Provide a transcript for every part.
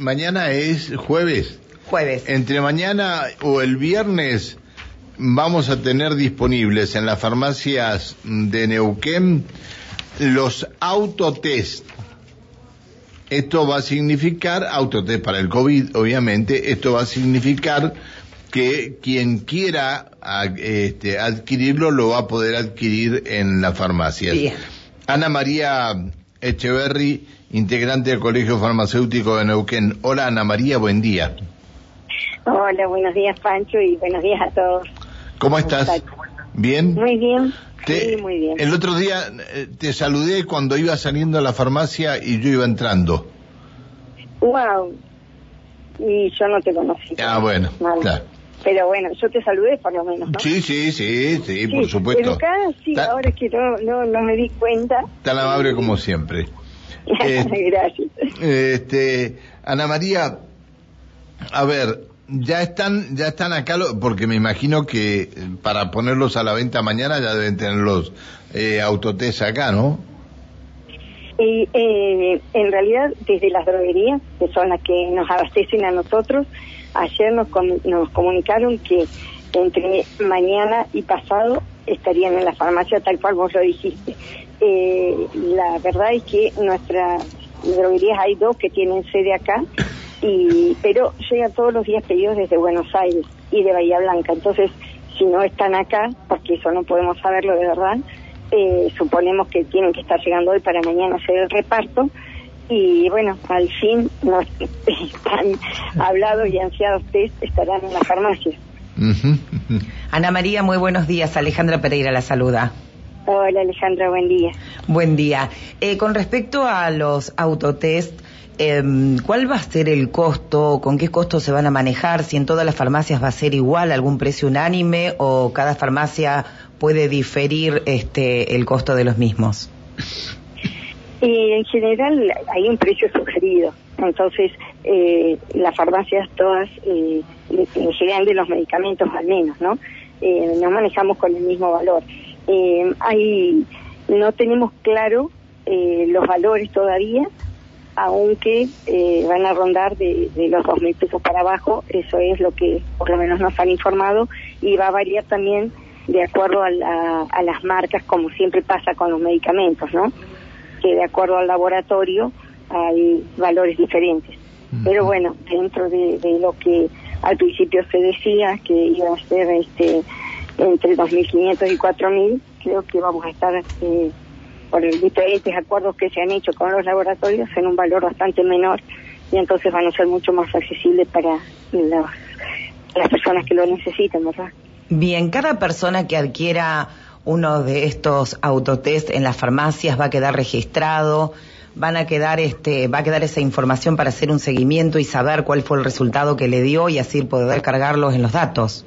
mañana es jueves. Jueves. Entre mañana o el viernes vamos a tener disponibles en las farmacias de Neuquén los autotest. Esto va a significar, autotest para el COVID, obviamente, esto va a significar que quien quiera este, adquirirlo lo va a poder adquirir en las farmacias. Ana María Echeverry, integrante del Colegio Farmacéutico de Neuquén. Hola Ana María, buen día. Hola, buenos días Pancho y buenos días a todos. ¿Cómo estás? ¿Bien? Muy bien. sí, muy bien. El otro día eh, te saludé cuando iba saliendo a la farmacia y yo iba entrando. Wow. Y yo no te conocí. Ah, bueno, claro. Pero bueno, yo te saludé por lo menos, ¿no? Sí, sí, sí, sí, por supuesto. Acá sí, ahora es que no, no, no, me di cuenta. Tan amable como siempre. Eh, Gracias. Este, Ana María, a ver, ya están, ya están acá, porque me imagino que eh, para ponerlos a la venta mañana ya deben tener los eh, autotest acá, ¿no? Y, eh, en realidad, desde las droguerías, que son las que nos abastecen a nosotros, ayer nos, nos comunicaron que entre mañana y pasado estarían en la farmacia tal cual vos lo dijiste. Eh, la verdad es que nuestras droguerías hay dos que tienen sede acá, y pero llegan todos los días pedidos desde Buenos Aires y de Bahía Blanca. Entonces, si no están acá, porque eso no podemos saberlo de verdad, eh, suponemos que tienen que estar llegando hoy para mañana hacer el reparto. Y bueno, al fin nos están hablados y ansiados test estarán en la farmacia. Ana María, muy buenos días. Alejandra Pereira la saluda. Hola Alejandra, buen día. Buen día. Eh, con respecto a los autotest, eh, ¿cuál va a ser el costo? ¿Con qué costo se van a manejar? ¿Si en todas las farmacias va a ser igual, algún precio unánime o cada farmacia puede diferir este, el costo de los mismos? Eh, en general hay un precio sugerido, entonces eh, las farmacias todas, eh, en general de los medicamentos al menos, ¿no? Eh, nos manejamos con el mismo valor. Eh, hay, no tenemos claro eh, los valores todavía, aunque van a rondar de, de los dos mil pesos para abajo, eso es lo que por lo menos nos han informado, y va a variar también de acuerdo a, la, a las marcas, como siempre pasa con los medicamentos, ¿no? Que de acuerdo al laboratorio hay valores diferentes. Pero bueno, dentro de, de, lo que al principio se decía que iba a ser este entre 2.500 y 4.000, creo que vamos a estar eh, por los diferentes acuerdos que se han hecho con los laboratorios en un valor bastante menor y entonces van a ser mucho más accesibles para las personas que lo necesiten, ¿verdad? Bien, cada persona que adquiera uno de estos autotest en las farmacias va a quedar registrado, van a quedar este, va a quedar esa información para hacer un seguimiento y saber cuál fue el resultado que le dio y así poder cargarlos en los datos.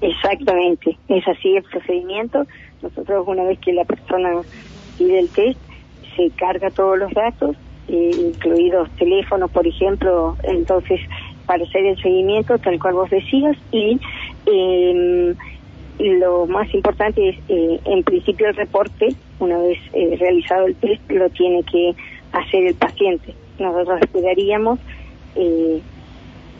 Exactamente, es así el procedimiento. Nosotros una vez que la persona pide el test, se carga todos los datos, eh, incluidos teléfonos, por ejemplo, entonces para hacer el seguimiento, tal cual vos decías, y eh, lo más importante es, eh, en principio, el reporte, una vez eh, realizado el test, lo tiene que hacer el paciente. Nosotros esperaríamos eh,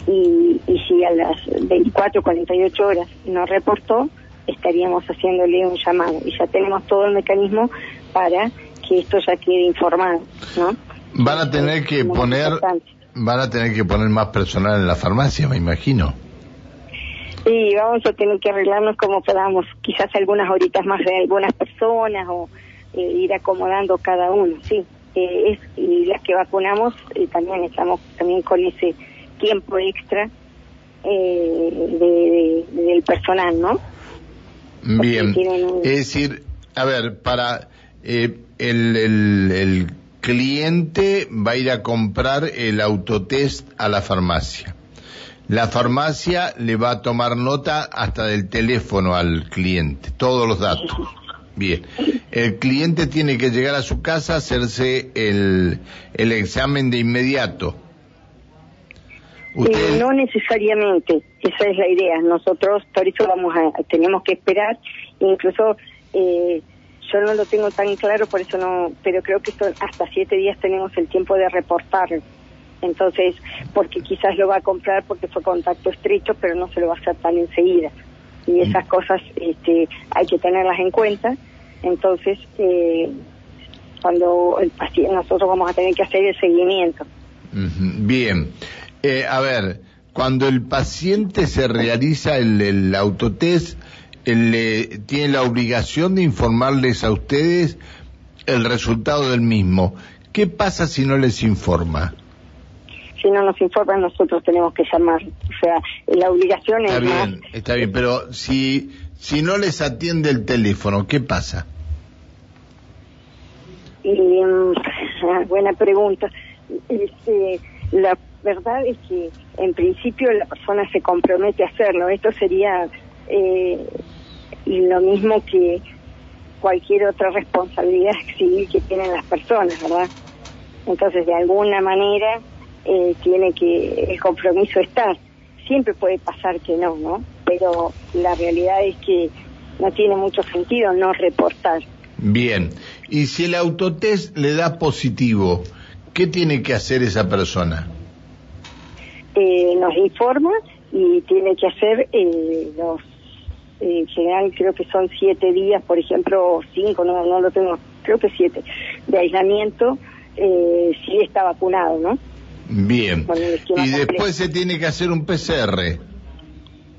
y, y si a las 24, 48 horas no reportó, estaríamos haciéndole un llamado y ya tenemos todo el mecanismo para que esto ya quede informado, ¿no? Van a tener que poner van a tener que poner más personal en la farmacia, me imagino. Sí, vamos a tener que arreglarnos como podamos, quizás algunas horitas más de algunas personas o eh, ir acomodando cada uno, sí. Eh, es, y las que vacunamos eh, también estamos también con ese tiempo extra eh, de, de, del personal, ¿no? Bien. Es decir, a ver, para eh, el, el, el cliente va a ir a comprar el autotest a la farmacia. La farmacia le va a tomar nota hasta del teléfono al cliente, todos los datos. Bien. El cliente tiene que llegar a su casa a hacerse el, el examen de inmediato. ¿Usted? Eh, no necesariamente, esa es la idea. Nosotros por eso vamos a, tenemos que esperar, incluso eh, yo no lo tengo tan claro, por eso no, pero creo que esto, hasta siete días tenemos el tiempo de reportar. Entonces, porque quizás lo va a comprar porque fue contacto estrecho, pero no se lo va a hacer tan enseguida. Y esas cosas este, hay que tenerlas en cuenta. Entonces, eh, cuando el paciente, nosotros vamos a tener que hacer el seguimiento. Bien. Eh, a ver, cuando el paciente se realiza el, el autotest, él, tiene la obligación de informarles a ustedes el resultado del mismo. ¿Qué pasa si no les informa? Si no nos informan, nosotros tenemos que llamar. O sea, la obligación está es. bien, está bien, pero si, si no les atiende el teléfono, ¿qué pasa? Y, mm, buena pregunta. Este, la verdad es que en principio la persona se compromete a hacerlo. Esto sería eh, lo mismo que cualquier otra responsabilidad civil que tienen las personas, ¿verdad? Entonces, de alguna manera, eh, tiene que el compromiso estar. Siempre puede pasar que no, ¿no? Pero la realidad es que no tiene mucho sentido no reportar. Bien. Y si el autotest le da positivo, ¿qué tiene que hacer esa persona? Eh, nos informa y tiene que hacer eh, los en general creo que son siete días, por ejemplo, cinco, no, no lo tengo, creo que siete, de aislamiento, eh, si está vacunado, ¿no? Bien. Y después se tiene que hacer un PCR.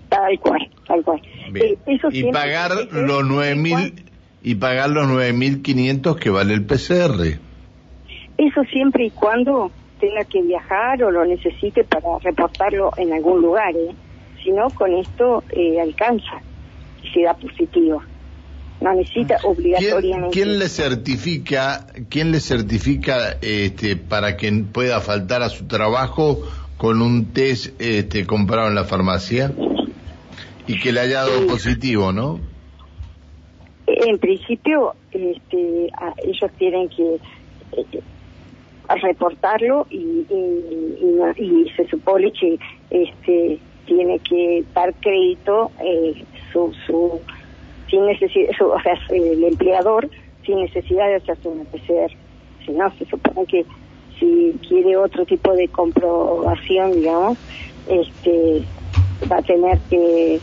Tal cual, tal cual. Eh, y pagar los nueve mil y pagar los nueve mil quinientos que vale el PCR. Eso siempre y cuando tenga que viajar o lo necesite para reportarlo en algún lugar, ¿eh? Si no, con esto eh, alcanza si da positivo. No necesita obligatoriamente. ¿Quién, le certifica, quién le certifica este, para que pueda faltar a su trabajo con un test este, comprado en la farmacia y que le haya dado positivo, no? En principio, este, ellos tienen que eh, reportarlo y, y, se supone que este, tiene que dar crédito eh, su, su sin necesidad, o sea, el empleador sin necesidad de hacerse una PCR. Si no, se supone que si quiere otro tipo de comprobación, digamos, este va a tener que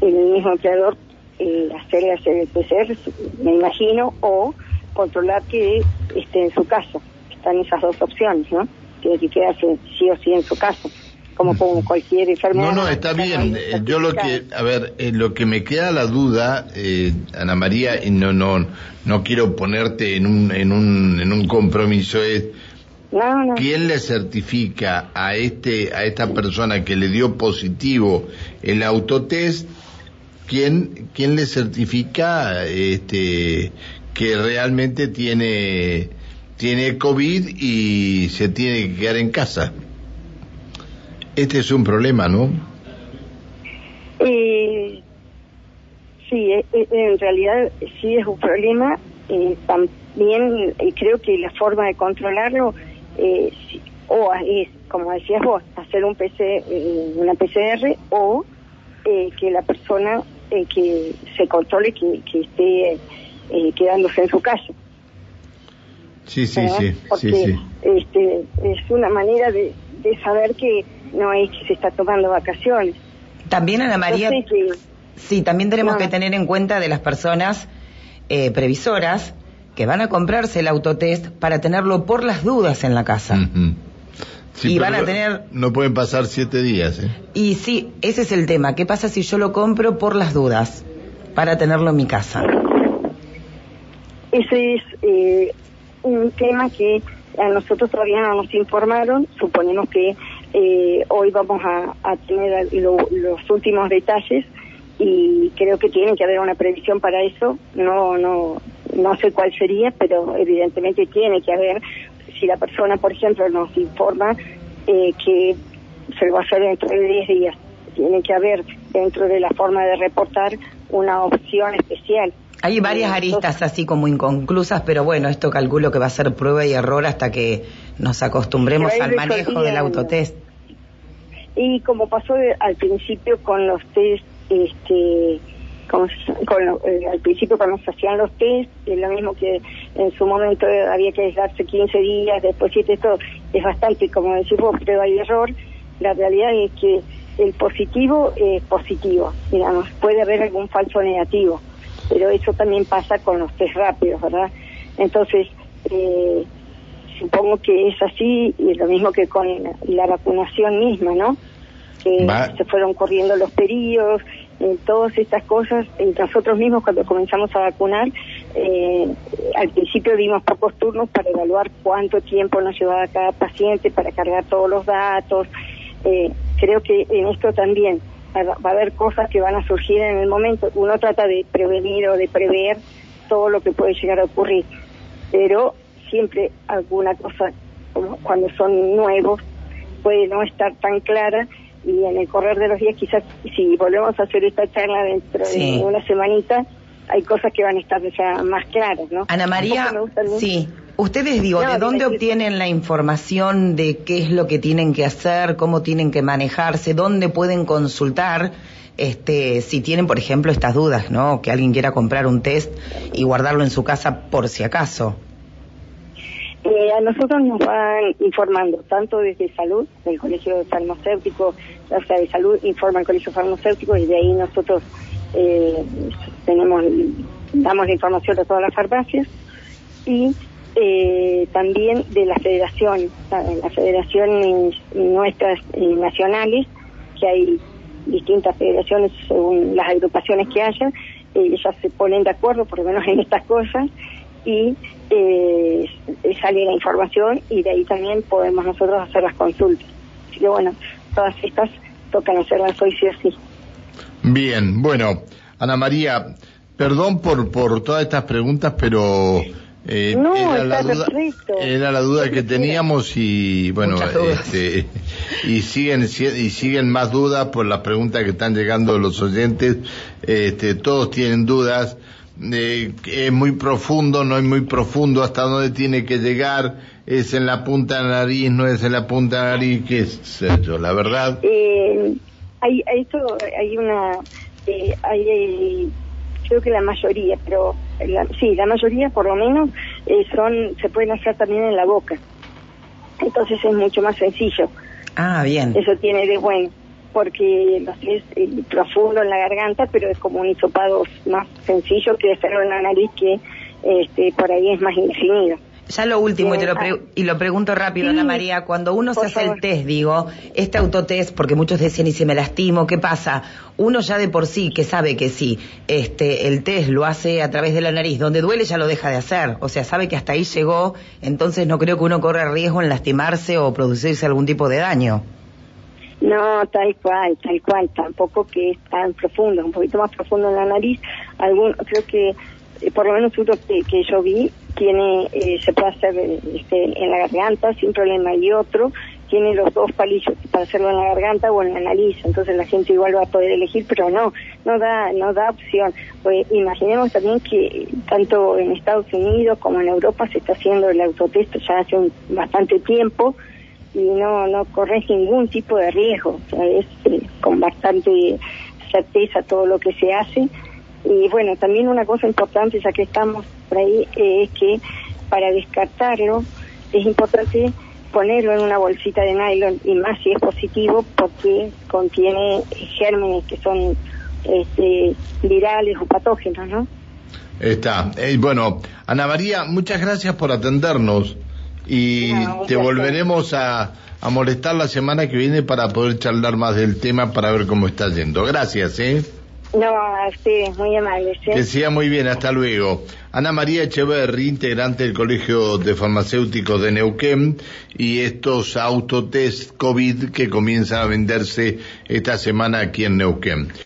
el mismo empleador eh, hacerle hacer el PCR, me imagino, o controlar que esté en su casa. Están esas dos opciones, ¿no? Tiene que quedarse sí o sí en su casa como con cualquier enfermedad. No, no, está bien. Eh, yo lo que, a ver, eh, lo que me queda la duda, eh, Ana María, y no, no, no quiero ponerte en un, en un, en un compromiso es, ¿quién le certifica a este, a esta persona que le dio positivo el autotest? ¿Quién, quién le certifica, este, que realmente tiene, tiene COVID y se tiene que quedar en casa? Este es un problema, ¿no? Eh, sí, eh, eh, en realidad sí es un problema. Eh, también creo que la forma de controlarlo o es, como decías vos, hacer un PC, una PCR o que la persona que se controle que, que esté quedándose en su casa. Sí, sí, sí. Porque Este, es una manera de, de saber que no es que se está tomando vacaciones. También, Ana María, sí, también tenemos que tener en cuenta de las personas eh, previsoras que van a comprarse el autotest para tenerlo por las dudas en la casa. y van a tener... No pueden pasar siete días. ¿eh? Y sí, ese es el tema. ¿Qué pasa si yo lo compro por las dudas para tenerlo en mi casa? Ese es eh, un tema que a nosotros todavía no nos informaron. Suponemos que eh, hoy vamos a, tener los últimos detalles y creo que tiene que haber una previsión para eso. No, no, no sé cuál sería, pero evidentemente tiene que haber. Si la persona, por ejemplo, nos informa eh, que se lo va a hacer dentro de 10 días, tiene que haber dentro de la forma de reportar una opción especial. Hay varias aristas así como inconclusas, pero bueno, esto calculo que va a ser prueba y error hasta que nos acostumbremos al manejo del autotest. Y como pasó al principio con los test, este, con, eh, al principio cuando se hacían los test, es lo mismo que en su momento había que aislarse 15 días, después 7, todo, es bastante, como decimos, prueba y error. La realidad es que el positivo es positivo, digamos, puede haber algún falso negativo, pero eso también pasa con los test rápidos, ¿verdad? Entonces, eh, supongo que es así, y lo mismo que con la vacunación misma, ¿no? Que se fueron corriendo los periodos, eh, todas estas cosas, y nosotros mismos cuando comenzamos a vacunar, eh, al principio dimos pocos turnos para evaluar cuánto tiempo nos llevaba cada paciente, para cargar todos los datos. Eh, creo que en esto también va a haber cosas que van a surgir en el momento. Uno trata de prevenir o de prever todo lo que puede llegar a ocurrir, pero siempre alguna cosa, como cuando son nuevos, puede no estar tan clara y en el correr de los días quizás si volvemos a hacer esta charla dentro de una semanita, hay cosas que van a estar ya más claras, ¿no? Ana María, sí. Ustedes digo, ¿de dónde obtienen la información de qué es lo que tienen que hacer, cómo tienen que manejarse, dónde pueden consultar? Este, si tienen, por ejemplo, estas dudas, ¿no? Que alguien quiera comprar un test y guardarlo en su casa por si acaso. Eh, a nosotros nos van informando, tanto desde salud, del Colegio Farmacéutico, o sea, de salud informa el Colegio Farmacéutico y de ahí nosotros eh, tenemos, damos la información a todas las farmacias y eh, también de la federación, las federaciones nuestras nacionales, que hay distintas federaciones según las agrupaciones que haya, ellas se ponen de acuerdo, por lo menos en estas cosas, y eh, sale la información y de ahí también podemos nosotros hacer las consultas. Así que bueno, todas estas tocan hacerlas hoy sí o sí. Bien, bueno, Ana María, perdón por, por todas estas preguntas, pero eh, era, la duda, era la duda que teníamos y bueno, este, y siguen y siguen más dudas por las preguntas que están llegando los oyentes. Este, todos tienen dudas es muy profundo, no es muy profundo, hasta dónde tiene que llegar, es en la punta de la nariz, no es en la punta de la nariz, qué es eso, la verdad. Eh, hay, esto, hay una, eh, hay, creo que la mayoría, pero sí, la mayoría por lo menos eh, son, se pueden hacer también en la boca. Entonces es mucho más sencillo. Ah, bien. Eso tiene de bueno porque no es eh, profundo en la garganta, pero es como un hisopado más sencillo que hacerlo en la nariz, que este, por ahí es más indefinido. Ya lo último, y, lo, y lo pregunto rápido, Ana María, cuando uno se hace el test, digo, este autotest, porque muchos decían, y se me lastimo, ¿qué pasa? Uno ya de por sí, que sabe que sí, este, el test lo hace a través de la nariz, donde duele ya lo deja de hacer, o sea, sabe que hasta ahí llegó, entonces no creo que uno corra riesgo en lastimarse o producirse algún tipo de daño. No, tal cual, tal cual, tampoco que es tan profundo, un poquito más profundo en la nariz. Algún, creo que eh, por lo menos uno que, yo vi tiene, eh, se puede hacer este, en la garganta sin problema y otro tiene los dos palillos para hacerlo en la garganta o en la nariz, entonces la gente igual va a poder elegir, pero no, no da, no da opción. Pues imaginemos también que tanto en Estados Unidos como en Europa se está haciendo el autotest ya hace un, bastante tiempo y no, no corres ningún tipo de riesgo, es eh, con bastante certeza todo lo que se hace. Y bueno, también una cosa importante, ya que estamos por ahí, eh, es que para descartarlo es importante ponerlo en una bolsita de nylon y más si es positivo porque contiene gérmenes que son este, virales o patógenos, ¿no? Está. Eh, bueno, Ana María, muchas gracias por atendernos y te volveremos a, a, molestar la semana que viene para poder charlar más del tema para ver cómo está yendo. Gracias, ¿eh? No, sí, muy amable. ¿sí? Que sea muy bien, hasta luego. Ana María Echeverri, integrante del Colegio de Farmacéuticos de Neuquén, y estos autotest COVID que comienzan a venderse esta semana aquí en Neuquén.